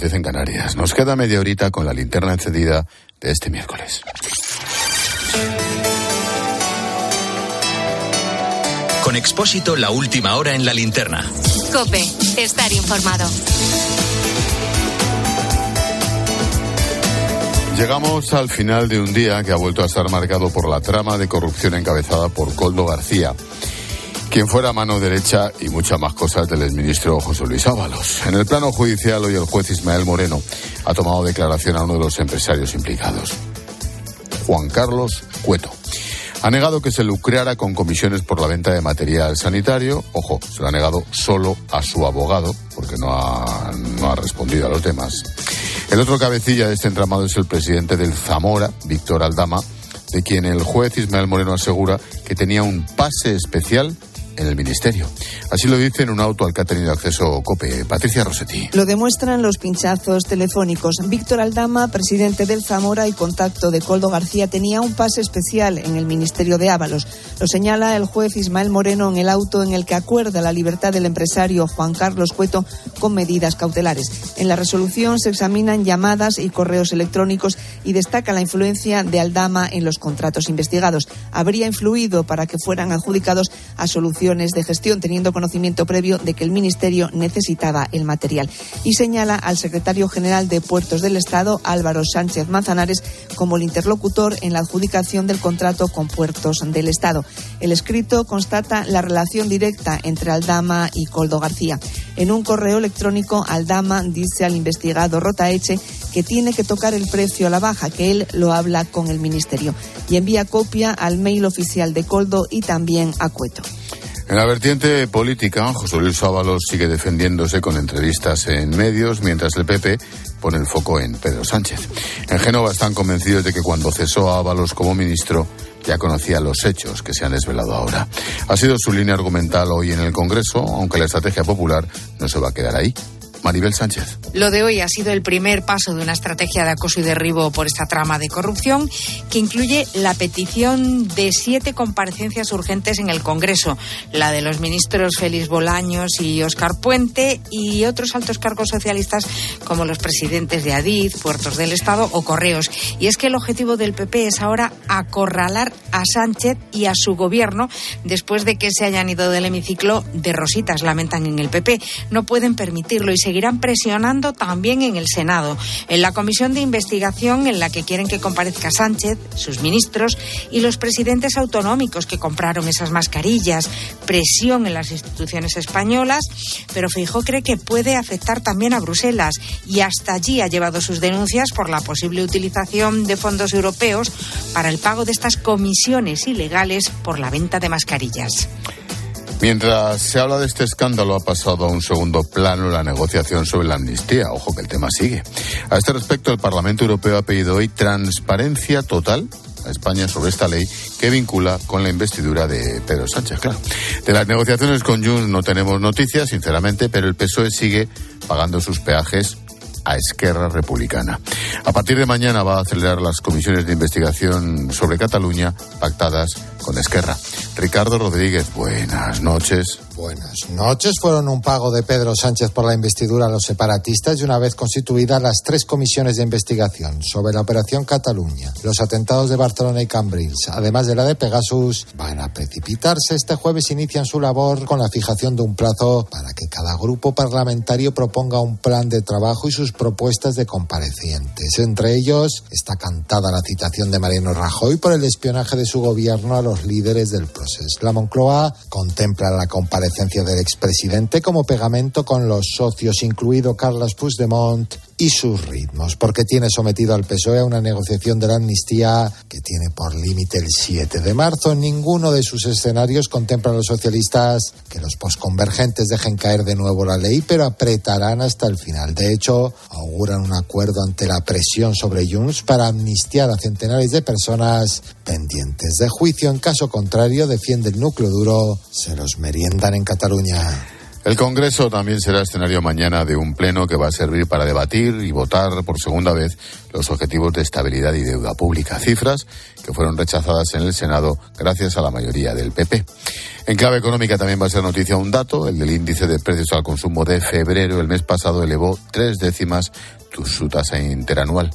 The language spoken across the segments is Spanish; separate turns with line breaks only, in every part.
las 10 en Canarias. Nos queda media horita con la linterna encendida de este miércoles.
Con Expósito, la última hora en la linterna.
Cope, estar informado.
Llegamos al final de un día que ha vuelto a estar marcado por la trama de corrupción encabezada por Coldo García, quien fuera mano derecha y muchas más cosas del exministro José Luis Ábalos. En el plano judicial, hoy el juez Ismael Moreno ha tomado declaración a uno de los empresarios implicados, Juan Carlos Cueto. Ha negado que se lucrara con comisiones por la venta de material sanitario. Ojo, se lo ha negado solo a su abogado, porque no ha, no ha respondido a los demás. El otro cabecilla de este entramado es el presidente del Zamora, Víctor Aldama, de quien el juez Ismael Moreno asegura que tenía un pase especial en el Ministerio. Así lo dice en un auto al que ha tenido acceso COPE. Patricia Rossetti.
Lo demuestran los pinchazos telefónicos. Víctor Aldama, presidente del Zamora y contacto de Coldo García, tenía un pase especial en el Ministerio de Ábalos. Lo señala el juez Ismael Moreno en el auto en el que acuerda la libertad del empresario Juan Carlos Cueto con medidas cautelares. En la resolución se examinan llamadas y correos electrónicos y destaca la influencia de Aldama en los contratos investigados. Habría influido para que fueran adjudicados a soluciones de gestión, teniendo conocimiento previo de que el Ministerio necesitaba el material. Y señala al secretario general de Puertos del Estado, Álvaro Sánchez Manzanares, como el interlocutor en la adjudicación del contrato con Puertos del Estado. El escrito constata la relación directa entre Aldama y Coldo García. En un correo electrónico, Aldama dice al investigado Rotaeche que tiene que tocar el precio a la baja, que él lo habla con el Ministerio. Y envía copia al mail oficial de Coldo y también a Cueto.
En la vertiente política, José Luis Ábalos sigue defendiéndose con entrevistas en medios, mientras el PP pone el foco en Pedro Sánchez. En Génova están convencidos de que cuando cesó a Ábalos como ministro, ya conocía los hechos que se han desvelado ahora. Ha sido su línea argumental hoy en el Congreso, aunque la estrategia popular no se va a quedar ahí. Maribel Sánchez.
Lo de hoy ha sido el primer paso de una estrategia de acoso y derribo por esta trama de corrupción que incluye la petición de siete comparecencias urgentes en el Congreso, la de los ministros Félix Bolaños y Óscar Puente y otros altos cargos socialistas como los presidentes de Adif, Puertos del Estado o Correos. Y es que el objetivo del PP es ahora acorralar a Sánchez y a su gobierno después de que se hayan ido del hemiciclo de rositas, lamentan en el PP. No pueden permitirlo y se seguirán presionando también en el Senado, en la comisión de investigación en la que quieren que comparezca Sánchez, sus ministros y los presidentes autonómicos que compraron esas mascarillas, presión en las instituciones españolas, pero Feijóo cree que puede afectar también a Bruselas y hasta allí ha llevado sus denuncias por la posible utilización de fondos europeos para el pago de estas comisiones ilegales por la venta de mascarillas.
Mientras se habla de este escándalo, ha pasado a un segundo plano la negociación sobre la amnistía. Ojo que el tema sigue. A este respecto, el Parlamento Europeo ha pedido hoy transparencia total a España sobre esta ley que vincula con la investidura de Pedro Sánchez. Claro. De las negociaciones con Junts no tenemos noticias, sinceramente, pero el PSOE sigue pagando sus peajes a Esquerra Republicana. A partir de mañana va a acelerar las comisiones de investigación sobre Cataluña pactadas con Esquerra. Ricardo Rodríguez, buenas noches.
Buenas noches. Fueron un pago de Pedro Sánchez por la investidura a los separatistas y una vez constituidas las tres comisiones de investigación sobre la operación Cataluña, los atentados de Barcelona y Cambrils, además de la de Pegasus, van a precipitarse. Este jueves inician su labor con la fijación de un plazo para que cada grupo parlamentario proponga un plan de trabajo y sus propuestas de comparecientes. Entre ellos está cantada la citación de Mariano Rajoy por el espionaje de su gobierno a los líderes del proceso. La Moncloa contempla la comparecencia del expresidente como pegamento con los socios, incluido Carlos Puigdemont y sus ritmos, porque tiene sometido al PSOE a una negociación de la amnistía que tiene por límite el 7 de marzo. Ninguno de sus escenarios contemplan los socialistas que los posconvergentes dejen caer de nuevo la ley, pero apretarán hasta el final. De hecho, auguran un acuerdo ante la presión sobre Junts para amnistiar a centenares de personas pendientes de juicio. En caso contrario, defiende el núcleo duro, se los meriendan en Cataluña.
El Congreso también será escenario mañana de un pleno que va a servir para debatir y votar por segunda vez los objetivos de estabilidad y deuda pública, cifras que fueron rechazadas en el Senado gracias a la mayoría del PP. En clave económica también va a ser noticia un dato, el del índice de precios al consumo de febrero. El mes pasado elevó tres décimas su tasa interanual.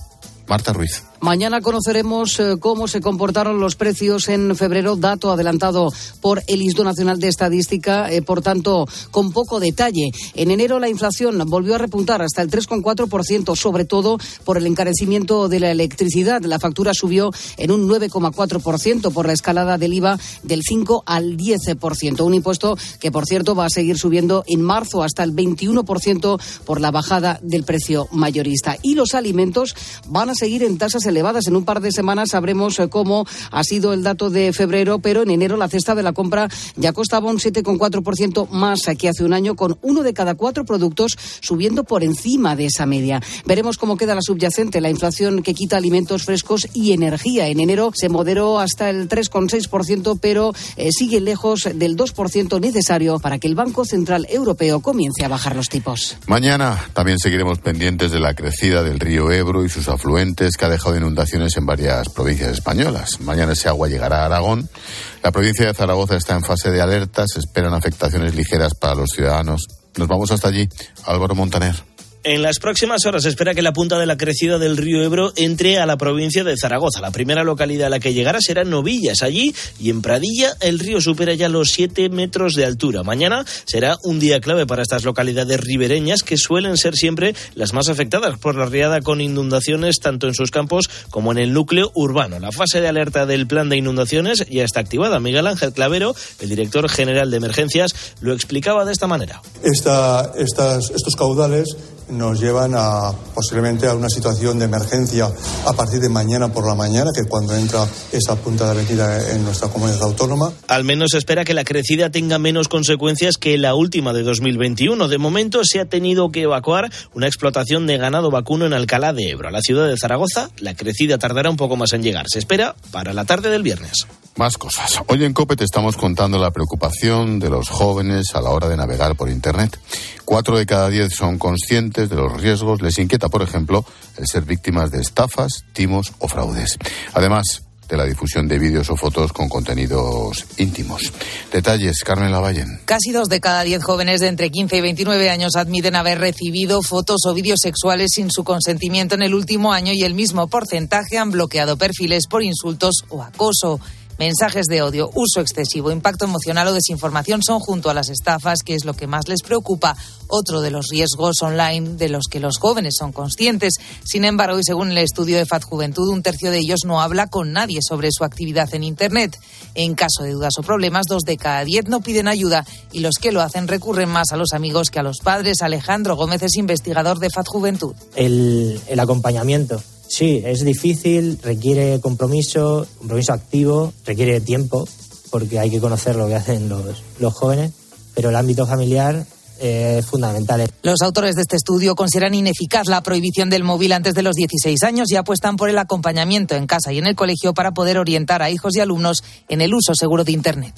Marta Ruiz.
Mañana conoceremos eh, cómo se comportaron los precios en febrero, dato adelantado por el Instituto Nacional de Estadística, eh, por tanto, con poco detalle. En enero la inflación volvió a repuntar hasta el 3,4%, sobre todo por el encarecimiento de la electricidad. La factura subió en un 9,4% por la escalada del IVA del 5 al 10%. Un impuesto que, por cierto, va a seguir subiendo en marzo hasta el 21% por la bajada del precio mayorista. Y los alimentos van a seguir en tasas. En un par de semanas sabremos eh, cómo ha sido el dato de febrero, pero en enero la cesta de la compra ya costaba un 7,4% más que hace un año, con uno de cada cuatro productos subiendo por encima de esa media. Veremos cómo queda la subyacente, la inflación que quita alimentos frescos y energía. En enero se moderó hasta el 3,6%, pero eh, sigue lejos del 2% necesario para que el Banco Central Europeo comience a bajar los tipos.
Mañana también seguiremos pendientes de la crecida del río Ebro y sus afluentes que ha dejado inundaciones en varias provincias españolas. Mañana ese agua llegará a Aragón. La provincia de Zaragoza está en fase de alerta. Se esperan afectaciones ligeras para los ciudadanos. Nos vamos hasta allí. Álvaro Montaner.
En las próximas horas se espera que la punta de la crecida del río Ebro entre a la provincia de Zaragoza. La primera localidad a la que llegará será Novillas. Allí y en Pradilla el río supera ya los 7 metros de altura. Mañana será un día clave para estas localidades ribereñas que suelen ser siempre las más afectadas por la riada con inundaciones tanto en sus campos como en el núcleo urbano. La fase de alerta del plan de inundaciones ya está activada. Miguel Ángel Clavero, el director general de emergencias, lo explicaba de esta manera.
Estos caudales nos llevan a posiblemente a una situación de emergencia a partir de mañana por la mañana, que cuando entra esa punta de avenida en nuestra comunidad autónoma.
Al menos se espera que la crecida tenga menos consecuencias que la última de 2021. De momento se ha tenido que evacuar una explotación de ganado vacuno en Alcalá de Ebro. A la ciudad de Zaragoza, la crecida tardará un poco más en llegar. Se espera para la tarde del viernes.
Más cosas. Hoy en COPE te estamos contando la preocupación de los jóvenes a la hora de navegar por Internet. Cuatro de cada diez son conscientes de los riesgos. Les inquieta, por ejemplo, el ser víctimas de estafas, timos o fraudes. Además de la difusión de vídeos o fotos con contenidos íntimos. Detalles, Carmen Lavallen.
Casi dos de cada diez jóvenes de entre 15 y 29 años admiten haber recibido fotos o vídeos sexuales sin su consentimiento en el último año y el mismo porcentaje han bloqueado perfiles por insultos o acoso. Mensajes de odio, uso excesivo, impacto emocional o desinformación son junto a las estafas, que es lo que más les preocupa, otro de los riesgos online de los que los jóvenes son conscientes. Sin embargo, y según el estudio de FAD Juventud, un tercio de ellos no habla con nadie sobre su actividad en Internet. En caso de dudas o problemas, dos de cada diez no piden ayuda y los que lo hacen recurren más a los amigos que a los padres. Alejandro Gómez es investigador de FAD Juventud.
El acompañamiento Sí, es difícil, requiere compromiso, compromiso activo, requiere tiempo, porque hay que conocer lo que hacen los, los jóvenes, pero el ámbito familiar es fundamental.
Los autores de este estudio consideran ineficaz la prohibición del móvil antes de los 16 años y apuestan por el acompañamiento en casa y en el colegio para poder orientar a hijos y alumnos en el uso seguro de Internet.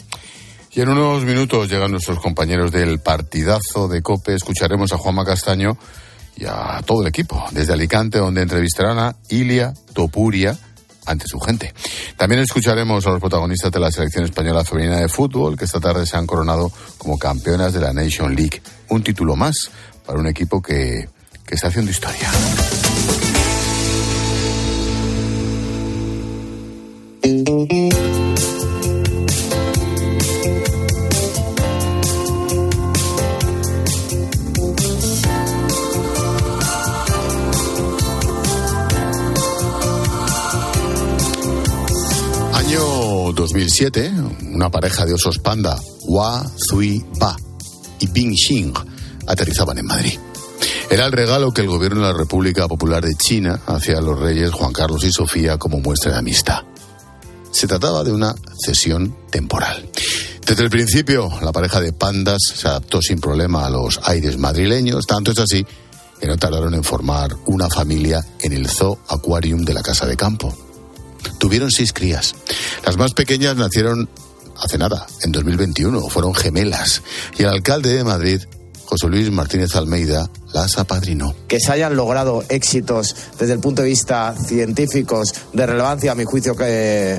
Y en unos minutos llegan nuestros compañeros del partidazo de COPE. Escucharemos a Juanma Castaño y a todo el equipo, desde Alicante, donde entrevistarán a Ilia Topuria ante su gente. También escucharemos a los protagonistas de la selección española femenina de fútbol, que esta tarde se han coronado como campeonas de la Nation League. Un título más para un equipo que, que está haciendo historia. 2007, una pareja de osos panda, Hua Zui Ba y Bing Xing, aterrizaban en Madrid. Era el regalo que el gobierno de la República Popular de China hacía a los reyes Juan Carlos y Sofía como muestra de amistad. Se trataba de una cesión temporal. Desde el principio, la pareja de pandas se adaptó sin problema a los aires madrileños, tanto es así que no tardaron en formar una familia en el Zoo Aquarium de la Casa de Campo. Tuvieron seis crías. Las más pequeñas nacieron hace nada, en 2021, fueron gemelas. Y el alcalde de Madrid José Luis Martínez Almeida las apadrinó.
Que se hayan logrado éxitos desde el punto de vista científicos de relevancia, a mi juicio,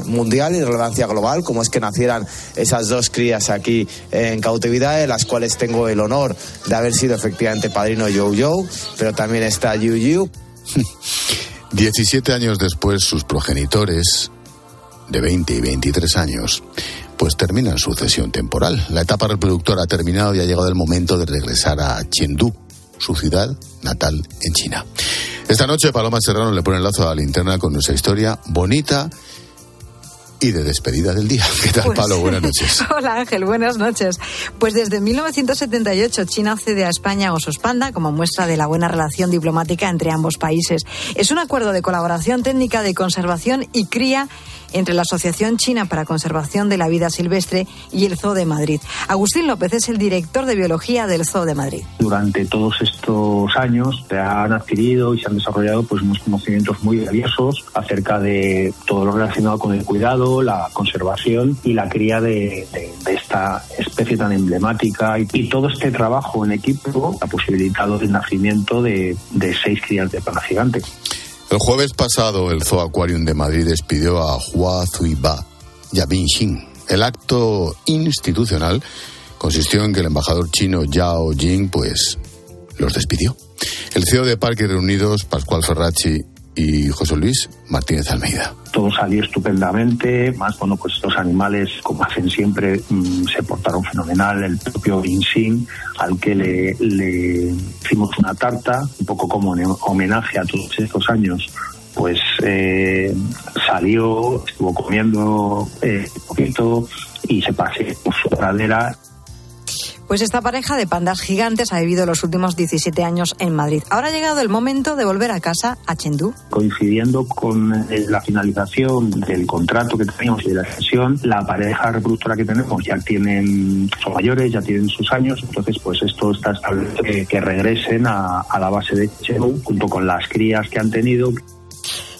mundial y de relevancia global, como es que nacieran esas dos crías aquí en cautividad, de las cuales tengo el honor de haber sido efectivamente padrino Yo Yo, pero también está Yu Yu.
17 años después, sus progenitores, de 20 y 23 años, pues terminan su cesión temporal. La etapa reproductora ha terminado y ha llegado el momento de regresar a Chengdu, su ciudad natal en China. Esta noche Paloma Serrano le pone el lazo a la linterna con nuestra historia bonita y de despedida del día. ¿Qué tal, pues Palo? Buenas noches.
Hola, Ángel. Buenas noches. Pues desde 1978 China cede a España Osos Panda como muestra de la buena relación diplomática entre ambos países. Es un acuerdo de colaboración técnica de conservación y cría entre la Asociación China para Conservación de la Vida Silvestre y el Zoo de Madrid. Agustín López es el director de biología del Zoo de Madrid.
Durante todos estos años se han adquirido y se han desarrollado pues unos conocimientos muy valiosos acerca de todo lo relacionado con el cuidado, la conservación y la cría de, esta especie tan emblemática y, todo este trabajo en equipo ha posibilitado el nacimiento de, seis crías de pana gigante.
El jueves pasado, el Zoo Aquarium de Madrid despidió a Hua Zuiba y a Bin. El acto institucional consistió en que el embajador chino Yao Jing, pues, los despidió. El CEO de Parques Reunidos, Pascual Ferracci, y José Luis Martínez Almeida.
Todo salió estupendamente, más bueno, pues estos animales, como hacen siempre, mm, se portaron fenomenal. El propio Insin, al que le, hicimos una tarta, un poco como en homenaje a todos estos años, pues eh, salió, estuvo comiendo eh, un poquito y se paseó por su pradera
pues esta pareja de pandas gigantes ha vivido los últimos 17 años en Madrid. Ahora ha llegado el momento de volver a casa a Chengdu.
Coincidiendo con eh, la finalización del contrato que teníamos y de la sesión, la pareja reproductora que tenemos ya tienen, son mayores, ya tienen sus años, entonces pues esto está establecido que, regresen a, a la base de Chengdu junto con las crías que han tenido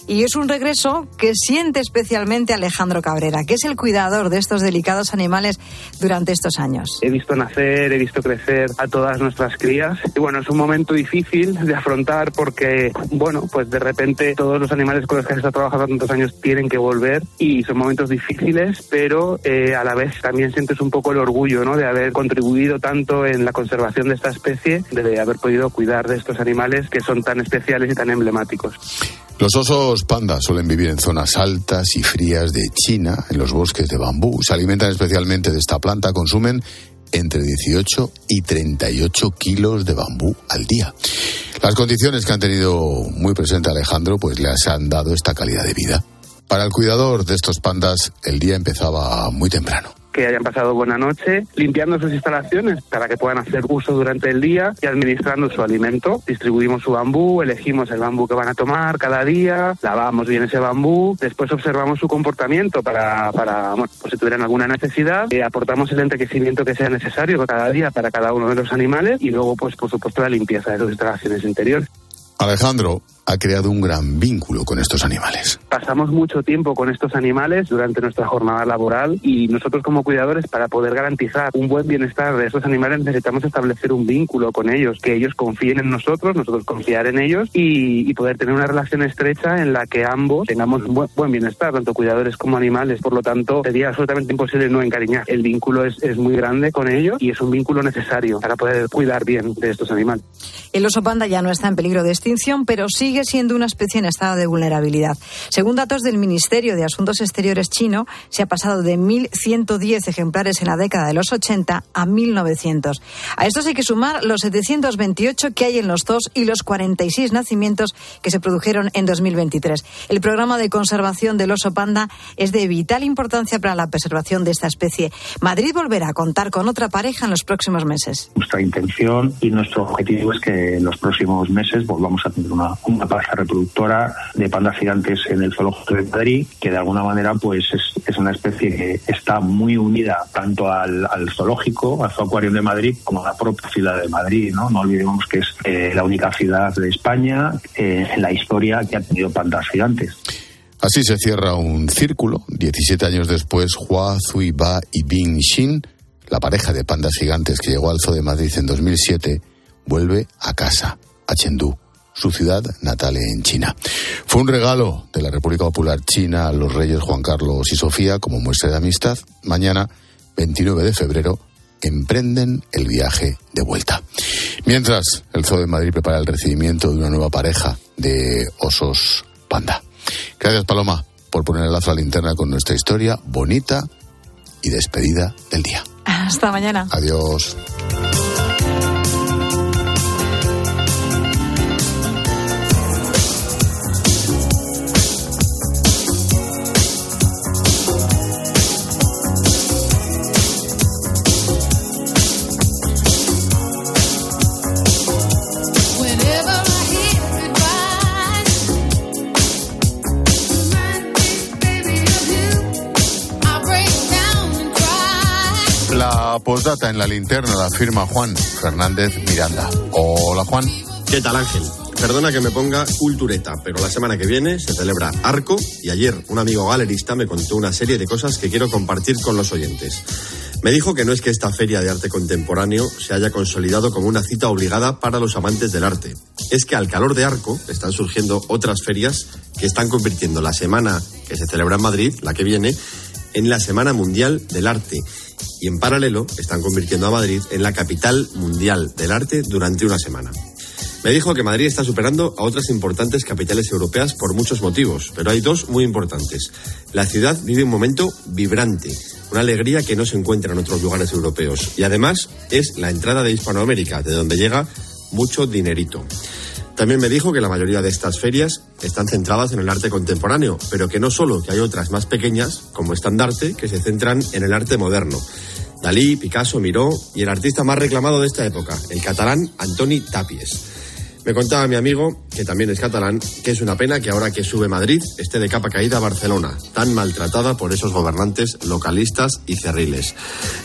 y es un regreso que siente especialmente Alejandro Cabrera, que es el cuidador de estos delicados animales durante estos años.
He visto nacer, he visto crecer a todas nuestras crías y bueno, es un momento difícil de afrontar porque, bueno, pues de repente todos los animales con los que has estado trabajando tantos años tienen que volver y son momentos difíciles, pero eh, a la vez también sientes un poco el orgullo, ¿no? De haber contribuido tanto en la conservación de esta especie, de haber podido cuidar de estos animales que son tan especiales y tan emblemáticos.
Los osos panda suelen vivir en zonas altas y frías de China, en los bosques de bambú. Se alimentan especialmente de esta planta, consumen entre 18 y 38 kilos de bambú al día. Las condiciones que han tenido muy presente Alejandro, pues les han dado esta calidad de vida. Para el cuidador de estos pandas, el día empezaba muy temprano
que hayan pasado buena noche, limpiando sus instalaciones para que puedan hacer uso durante el día y administrando su alimento. Distribuimos su bambú, elegimos el bambú que van a tomar cada día, lavamos bien ese bambú, después observamos su comportamiento para, para si tuvieran alguna necesidad, eh, aportamos el enriquecimiento que sea necesario cada día para cada uno de los animales y luego, pues por supuesto, la limpieza de sus instalaciones interiores.
Alejandro, ha creado un gran vínculo con estos animales.
Pasamos mucho tiempo con estos animales durante nuestra jornada laboral y nosotros como cuidadores para poder garantizar un buen bienestar de estos animales necesitamos establecer un vínculo con ellos, que ellos confíen en nosotros, nosotros confiar en ellos y, poder tener una relación estrecha en la que ambos tengamos un buen, bienestar, tanto cuidadores como animales. Por lo tanto, sería absolutamente imposible no encariñar. El vínculo es, es muy grande con ellos y es un vínculo necesario para poder cuidar bien de estos animales.
El oso panda ya no está en peligro de extinción, pero sigue siendo una especie en estado de vulnerabilidad. Según datos del Ministerio de Asuntos Exteriores chino, se ha pasado de 1.110 ejemplares en la década de los 80 a 1.900. A estos hay que sumar los 728 que hay en los dos y los 46 nacimientos que se produjeron en 2023. El programa de conservación del oso panda es de vital importancia para la preservación de esta especie. Madrid volverá a contar con otra pareja en los próximos meses.
Nuestra intención y nuestro objetivo es que en los próximos meses volvamos a tener una, pareja reproductora de pandas gigantes en el zoológico de Madrid, que de alguna manera pues es, una especie que está muy unida tanto al, zoológico, al Zooacuario de Madrid, como a la propia ciudad de Madrid. No, no olvidemos que es eh, la única ciudad de España eh, en la historia que ha tenido pandas gigantes.
Así se cierra un círculo. 17 años después, Hua, Zui Ba y Bing Xin la pareja de pandas gigantes que llegó al Zoo de Madrid en 2007, vuelve a casa, a Chengdu, su ciudad natal en China. Fue un regalo de la República Popular China a los reyes Juan Carlos y Sofía como muestra de amistad. Mañana, 29 de febrero, emprenden el viaje de vuelta. Mientras, el Zoo de Madrid prepara el recibimiento de una nueva pareja de osos panda. Gracias, Paloma, por poner el lazo a la linterna con nuestra historia bonita y despedida del día.
Hasta mañana.
Adiós. Postdata en la linterna la firma Juan Fernández Miranda. Hola Juan.
¿Qué tal Ángel? Perdona que me ponga cultureta, pero la semana que viene se celebra Arco y ayer un amigo galerista me contó una serie de cosas que quiero compartir con los oyentes. Me dijo que no es que esta feria de arte contemporáneo se haya consolidado como una cita obligada para los amantes del arte. Es que al calor de Arco están surgiendo otras ferias que están convirtiendo la semana que se celebra en Madrid, la que viene, en la Semana Mundial del Arte. Y en paralelo están convirtiendo a Madrid en la capital mundial del arte durante una semana. Me dijo que Madrid está superando a otras importantes capitales europeas por muchos motivos, pero hay dos muy importantes. La ciudad vive un momento vibrante, una alegría que no se encuentra en otros lugares europeos. Y además es la entrada de Hispanoamérica, de donde llega mucho dinerito. También me dijo que la mayoría de estas ferias están centradas en el arte contemporáneo, pero que no solo, que hay otras más pequeñas, como Estandarte, que se centran en el arte moderno. Dalí, Picasso, Miró y el artista más reclamado de esta época, el catalán Antoni Tapies. Me contaba mi amigo, que también es catalán, que es una pena que ahora que sube Madrid esté de capa caída a Barcelona, tan maltratada por esos gobernantes localistas y cerriles.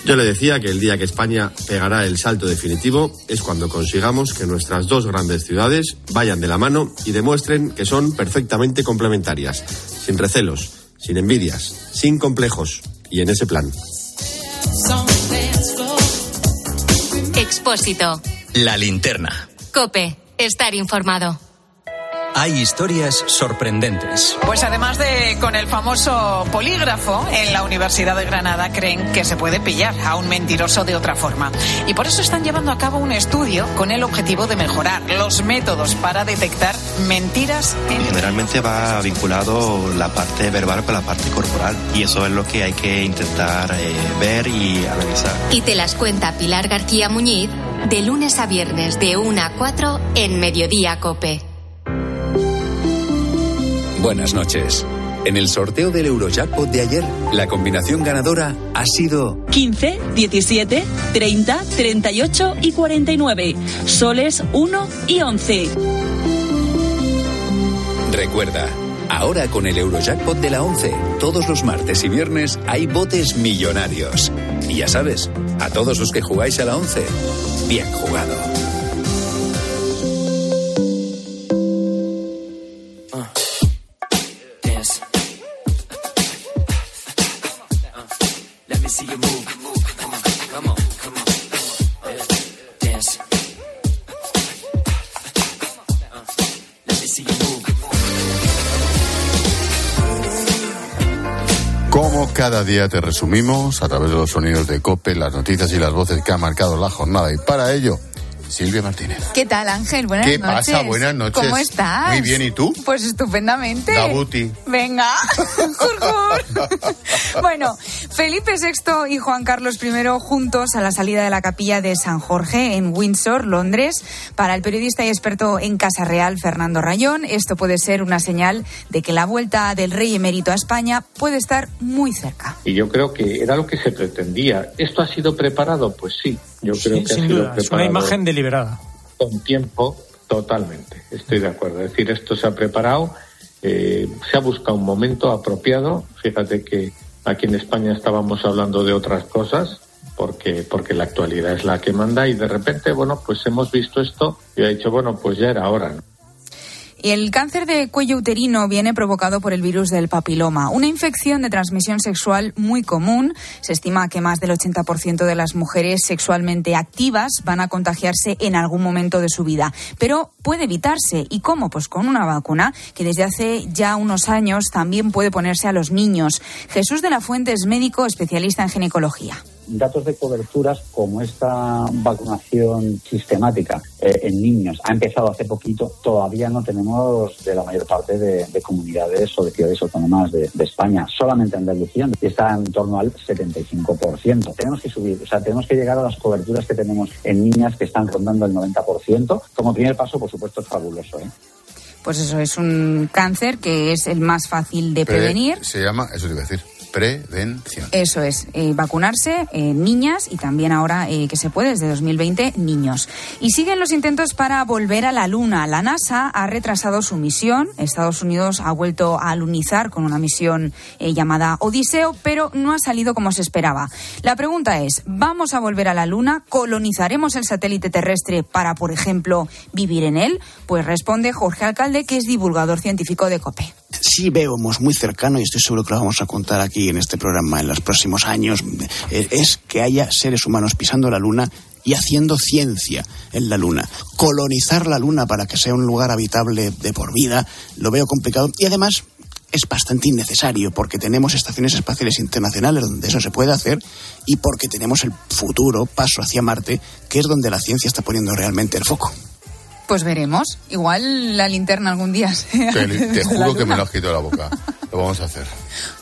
Yo le decía que el día que España pegará el salto definitivo es cuando consigamos que nuestras dos grandes ciudades vayan de la mano y demuestren que son perfectamente complementarias, sin recelos, sin envidias, sin complejos y en ese plan.
Expósito.
La linterna.
Cope. Estar informado.
Hay historias sorprendentes.
Pues además de con el famoso polígrafo, en la Universidad de Granada creen que se puede pillar a un mentiroso de otra forma. Y por eso están llevando a cabo un estudio con el objetivo de mejorar los métodos para detectar mentiras. En...
Generalmente va vinculado la parte verbal con la parte corporal y eso es lo que hay que intentar eh, ver y analizar.
Y te las cuenta Pilar García Muñiz de lunes a viernes de 1 a 4 en Mediodía Cope.
Buenas noches. En el sorteo del Eurojackpot de ayer, la combinación ganadora ha sido
15, 17, 30, 38 y 49. Soles 1 y 11.
Recuerda, ahora con el Eurojackpot de la 11, todos los martes y viernes hay botes millonarios. Y ya sabes, a todos los que jugáis a la 11, bien jugado.
Cada día te resumimos a través de los sonidos de Cope, las noticias y las voces que ha marcado la jornada. Y para ello, Silvia Martínez.
¿Qué tal, Ángel? Buenas
¿Qué
noches.
pasa? Buenas noches.
¿Cómo estás?
Muy bien, ¿y tú?
Pues estupendamente.
Dabuti.
Venga. bueno, Felipe VI y Juan Carlos I juntos a la salida de la capilla de San Jorge en Windsor, Londres. Para el periodista y experto en Casa Real, Fernando Rayón, esto puede ser una señal de que la vuelta del rey emérito a España puede estar muy cerca.
Y yo creo que era lo que se pretendía. ¿Esto ha sido preparado? Pues sí, yo creo
Sí,
que ha
sin
sido
duda.
preparado.
Es una imagen deliberada.
Con tiempo, totalmente. Estoy de acuerdo. Es decir, esto se ha preparado, eh, se ha buscado un momento apropiado. Fíjate que aquí en España estábamos hablando de otras cosas. Porque, porque la actualidad es la que manda y de repente, bueno, pues hemos visto esto y ha dicho, bueno, pues ya era hora. ¿no?
El cáncer de cuello uterino viene provocado por el virus del papiloma, una infección de transmisión sexual muy común. Se estima que más del 80% de las mujeres sexualmente activas van a contagiarse en algún momento de su vida. Pero puede evitarse. ¿Y cómo? Pues con una vacuna que desde hace ya unos años también puede ponerse a los niños. Jesús de la Fuente es médico especialista en ginecología
datos de coberturas como esta vacunación sistemática eh, en niños ha empezado hace poquito, todavía no tenemos de la mayor parte de, comunidades o de ciudades autónomas de, España. Solamente Andalucía está en torno al 75%. Tenemos que subir, o sea, tenemos que llegar a las coberturas que tenemos en niñas que están rondando el 90%. Como primer paso, por supuesto, es fabuloso. ¿eh?
Pues eso es un cáncer que es el más fácil de prevenir.
Se llama, eso te iba a decir, prevención.
Eso es, eh, vacunarse eh, niñas y también ahora eh, que se puede desde 2020 niños. Y siguen los intentos para volver a la Luna. La NASA ha retrasado su misión. Estados Unidos ha vuelto a lunizar con una misión llamada Odiseo, pero no ha salido como se esperaba. La pregunta es, ¿vamos a volver a la Luna? ¿Colonizaremos el satélite terrestre para, por ejemplo, vivir en él? Pues responde Jorge Alcalde, que es divulgador científico de COPE
sí vemos muy cercano, y estoy seguro que lo vamos a contar aquí en este programa en los próximos años, eh, es que haya seres humanos pisando la Luna y haciendo ciencia en la Luna. Colonizar la Luna para que sea un lugar habitable de por vida, lo veo complicado y además es bastante innecesario porque tenemos estaciones espaciales internacionales donde eso se puede hacer y porque tenemos el futuro paso hacia Marte, que es donde la ciencia está poniendo realmente el foco.
Pues veremos. Igual la linterna algún día.
Te, juro que me lo has quitado la boca. Lo vamos a hacer.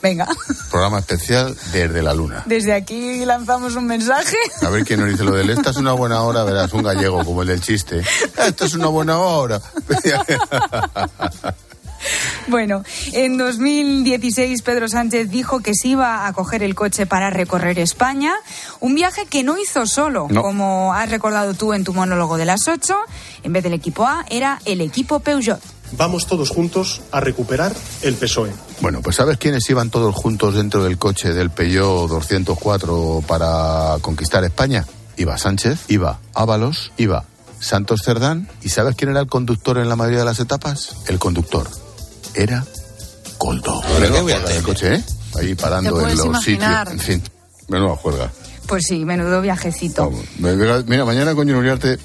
Venga.
Programa especial desde la luna.
Desde aquí lanzamos un mensaje.
A ver quién nos dice lo del esta es una buena hora, verás, un gallego como el del chiste. Esta es una buena hora.
Bueno, en 2016 Pedro Sánchez dijo que se iba a coger el coche para recorrer España, un viaje que no hizo solo, como has recordado tú en tu monólogo de las 8, en vez del equipo A era el equipo Peugeot.
Vamos todos juntos a recuperar el PSOE.
Bueno, pues ¿sabes quiénes iban todos juntos dentro del coche del Peugeot 204 para conquistar España? Iba Sánchez, iba Ábalos, iba Santos Cerdán. ¿Y sabes quién era el conductor en la mayoría de las etapas? El conductor, era Coldo.
¿Pero qué voy a hacer?
El coche, ¿eh? Ahí parando en los sitios. En fin, menuda juerga.
Pues sí, menudo viajecito.
Mira, mañana con Uriarte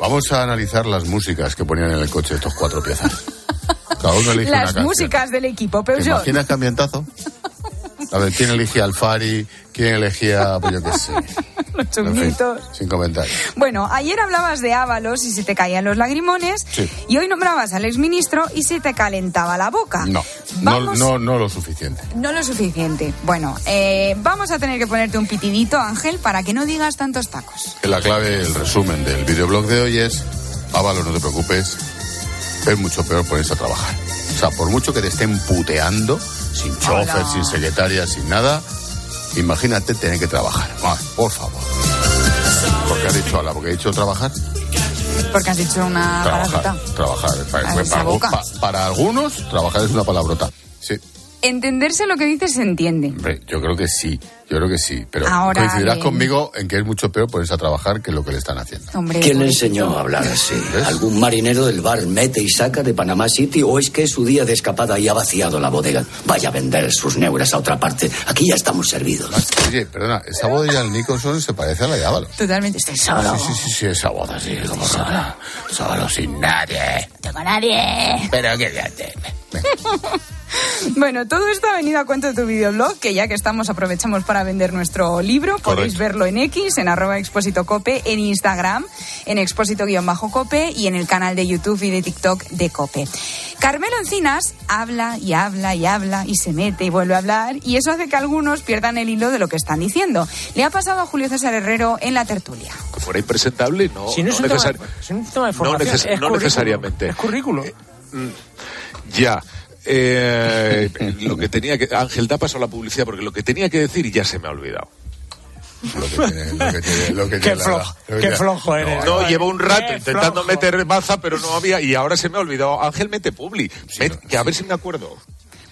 vamos a analizar las músicas que ponían en el coche estos cuatro piezas.
Cada uno elige Las músicas del equipo Peugeot. ¿Te
imaginas qué ambientazo? A ver, ¿quién elegía al Fari? ¿Quién elegía, pues yo qué sé?
los chunguitos.
sin comentarios.
Bueno, ayer hablabas de Ábalos y se te caían los lagrimones. Y hoy nombrabas al exministro y se te calentaba la boca.
No, no, no, no, lo suficiente.
No lo suficiente. Bueno, eh, vamos a tener que ponerte un pitidito, Ángel, para que no digas tantos tacos.
La clave, el resumen del videoblog de hoy es, Ábalos, no te preocupes, es mucho peor ponerse a trabajar. O sea, por mucho que te estén puteando, sin chofer, sin secretaria, sin nada, Imagínate tener que trabajar. por favor. ¿Por qué has dicho ala? ¿Porque he dicho trabajar?
Porque has dicho una
trabajar, Trabajar. Para, para, algunos, trabajar es una palabrota. Sí.
Entenderse lo que dices se entiende.
Hombre, yo creo que sí. Yo creo que sí, pero coincidirás conmigo en que es mucho peor ponerse a trabajar que lo que le están haciendo.
¿Quién le enseñó a hablar así? ¿Algún marinero del bar mete y saca de Panamá City o es que es su día de escapada y ha vaciado la bodega? Vaya a vender sus neuras a otra parte. Aquí ya estamos servidos.
Oye, perdona, esa boda del Nicholson se parece a la de Ábalos.
Totalmente, estoy solo.
Sí, sí, sí, sí, esa boda, sí, como solo. Solo, sin nadie.
No tengo nadie.
Pero qué te...
Bueno, todo esto ha venido a cuento de tu videoblog, que ya que estamos aprovechamos para vender nuestro libro. Podéis verlo en X, en arroba expósito cope, en Instagram, en expósito-cope y en el canal de YouTube y de TikTok de Cope. Carmelo Encinas habla y habla y habla y se mete y vuelve a hablar y eso hace que algunos pierdan el hilo de lo que están diciendo. Le ha pasado a Julio César Herrero en la tertulia.
Fuera impresentable, no,
si no,
no, necesariamente.
Es currículo.
Mm, ya. Eh, lo que tenía que. Ángel, da paso a la publicidad porque lo que tenía que decir ya se me ha olvidado.
Qué flojo eres.
No, llevo un rato intentando meter maza, pero no había. Y ahora se me ha olvidado. Ángel, mete publi. que a ver si me acuerdo.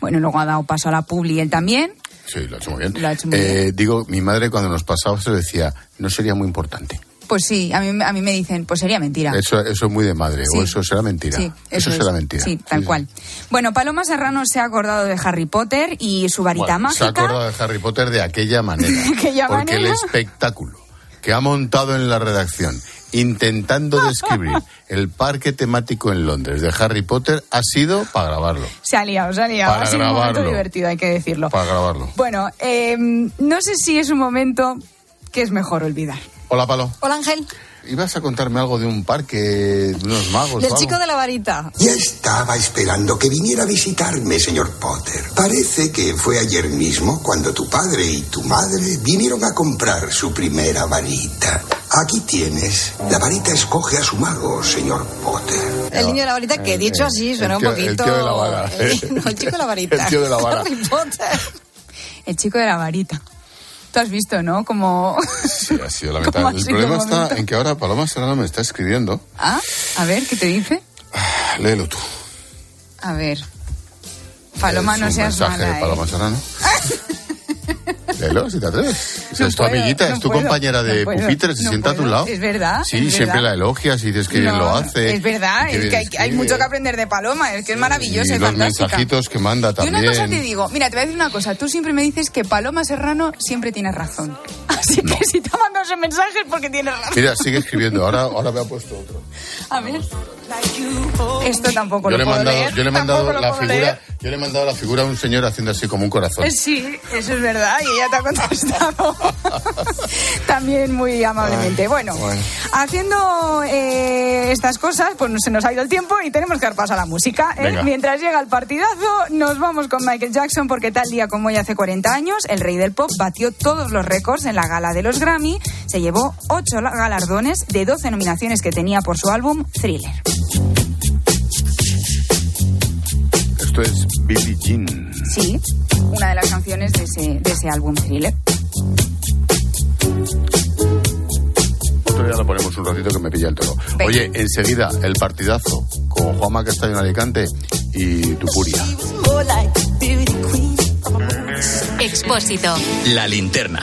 Bueno, luego ha dado paso a la publi él también.
Sí, lo ha hecho muy bien. Eh, digo, mi madre cuando nos pasaba se decía, no sería muy importante
Pues sí, a mí, a mí me dicen, pues sería mentira.
Eso, eso es muy de madre, o eso será mentira.
Sí,
eso,
es.
será mentira.
Sí, tal cual. Bueno, Paloma Serrano se ha acordado de Harry Potter y su varita
Bueno, se ha
mágica.
acordado de Harry Potter de aquella manera.
aquella
porque el espectáculo que ha montado en la redacción intentando describir el parque temático en Londres de Harry Potter ha sido para grabarlo.
Se ha liado, se ha liado.
Para
ha sido un momento
grabarlo.
divertido, hay que decirlo.
Para grabarlo.
Bueno, eh, no sé si es un momento que es mejor olvidar.
Hola, Palo.
Hola Ángel,
¿Ibas a contarme algo de un parque, de unos magos?
del chico de la varita.
Ya estaba esperando que viniera a visitarme, señor Potter. Parece que fue ayer mismo cuando tu padre y tu madre vinieron a comprar su primera varita. Aquí tienes. La varita escoge a su mago, señor Potter.
El niño de la varita, que dicho así suena
el tío-
un
el
poquito.
tío de la vara.
no, el chico de la varita.
El tío de la vara.
Harry Potter.
El chico de la varita. Tú has visto, ¿no? Como...
Sí, ha sido
¿Cómo ha
lamentable. El problema está
momento?
en que ahora Paloma Serrano me está escribiendo.
Ah, a ver, ¿qué te dice?
Léelo tú.
A ver. Paloma, no
un
seas
mensaje
mala,
de
¿eh?
Paloma Serrano. Léelo, si te atreves.
No
es tu
puedo,
amiguita,
no
es tu
puedo,
compañera de
puedo,
pupitre, se sienta a tu lado.
Es verdad,
Sí,
es
siempre
verdad.
la elogias y dices que bien lo hace.
Es verdad,
y que
es que hay, hay mucho que aprender de Paloma, es que es maravillosa
Y
y,
los
fantástica.
mensajitos que manda
Y
también.
una cosa te digo, mira, te voy a decir una cosa, tú siempre me dices que Paloma Serrano siempre tiene razón. Así que si te mando ese mensaje es porque tienes razón.
Mira, sigue escribiendo. Ahora, ahora me ha puesto otro.
A ver. Esto tampoco
Yo le
lo
he
puedo
mandado,
leer.
yo le he mandado la figura,
leer.
yo le he mandado la figura a un señor haciendo así como un corazón.
Eh, Sí, eso es verdad, y ella te ha contestado también muy amablemente.
Ay,
bueno,
bueno.
haciendo eh, estas cosas, pues se nos ha ido el tiempo y tenemos que dar paso a la música. ¿eh? Mientras llega el partidazo, nos vamos con Michael Jackson, porque tal día como hoy hace 40 años, el rey del pop batió todos los récords en la gala de los Grammy, se llevó 8 galardones de 12 nominaciones que tenía por su álbum Thriller.
Esto es Billie Jean.
Sí, una de las canciones de ese, de ese álbum Thriller.
Otro día lo ponemos un ratito que me pilla el toro. Oye, enseguida el partidazo con Juanma Castaño en Alicante y Tupuria.
Expósito.
La linterna.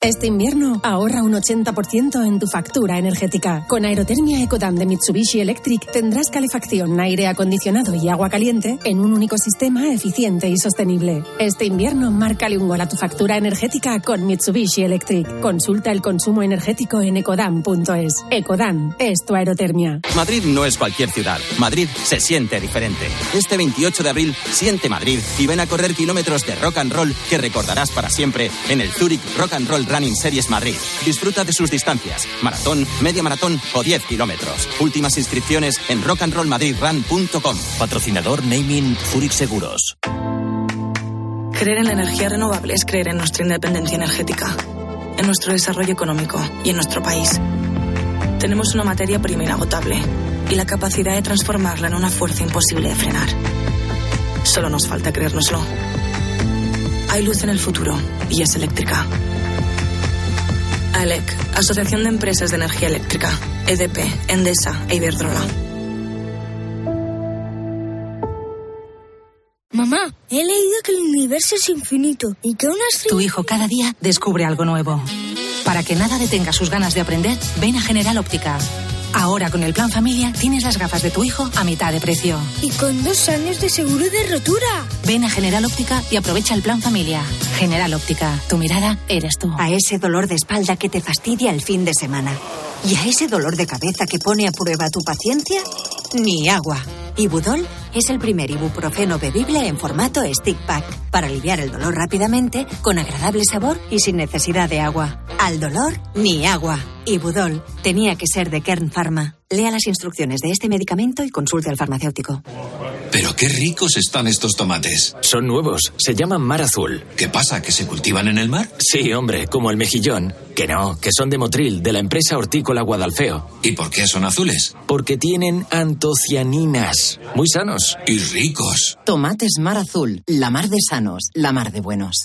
Este invierno ahorra un 80% en tu factura energética. Con Aerotermia Ecodan de Mitsubishi Electric tendrás calefacción, aire acondicionado y agua caliente en un único sistema eficiente y sostenible. Este invierno márcale un gol a tu factura energética con Mitsubishi Electric. Consulta el consumo energético en ecodan.es. Ecodan es tu aerotermia.
Madrid no es cualquier ciudad. Madrid se siente diferente. Este 28 de abril, siente Madrid y ven a correr kilómetros de rock and roll que recordarás para siempre en el Zurich Rock and Roll Running Series Madrid. Disfruta de sus distancias: maratón, media maratón o 10 kilómetros. Últimas inscripciones en rockandrollmadridrun.com.
Patrocinador Naming Zurich Seguros.
Creer en la energía renovable es creer en nuestra independencia energética, en nuestro desarrollo económico y en nuestro país. Tenemos una materia prima inagotable y la capacidad de transformarla en una fuerza imposible de frenar. Solo nos falta creérnoslo. Hay luz en el futuro y es eléctrica. ALEC, Asociación de Empresas de Energía Eléctrica, EDP, Endesa e Iberdrola.
Mamá, he leído que el universo es infinito y que una estrella...
Tu hijo cada día descubre algo nuevo. Para que nada detenga sus ganas de aprender, ven a General Óptica. Ahora con el plan familia tienes las gafas de tu hijo a mitad de precio.
Y con dos años de seguro de rotura.
Ven a General Óptica y aprovecha el plan familia. General Óptica, tu mirada eres tú.
A ese dolor de espalda que te fastidia el fin de semana. Y a ese dolor de cabeza que pone a prueba tu paciencia, ni agua. Ibudol es el primer ibuprofeno bebible en formato stick pack para aliviar el dolor rápidamente, con agradable sabor y sin necesidad de agua. Al dolor, ni agua. Ibudol tenía que ser de Kern Pharma. Lea las instrucciones de este medicamento y consulte al farmacéutico.
Pero qué ricos están estos tomates.
Son nuevos, se llaman mar azul.
¿Qué pasa? ¿Que se cultivan en el mar?
Sí, hombre, como el mejillón. Que no, que son de Motril, de la empresa hortícola Guadalfeo.
¿Y por qué son azules?
Porque tienen antocianinas. Muy sanos.
Y ricos.
Tomates Mar Azul, la mar de sanos, la mar de buenos.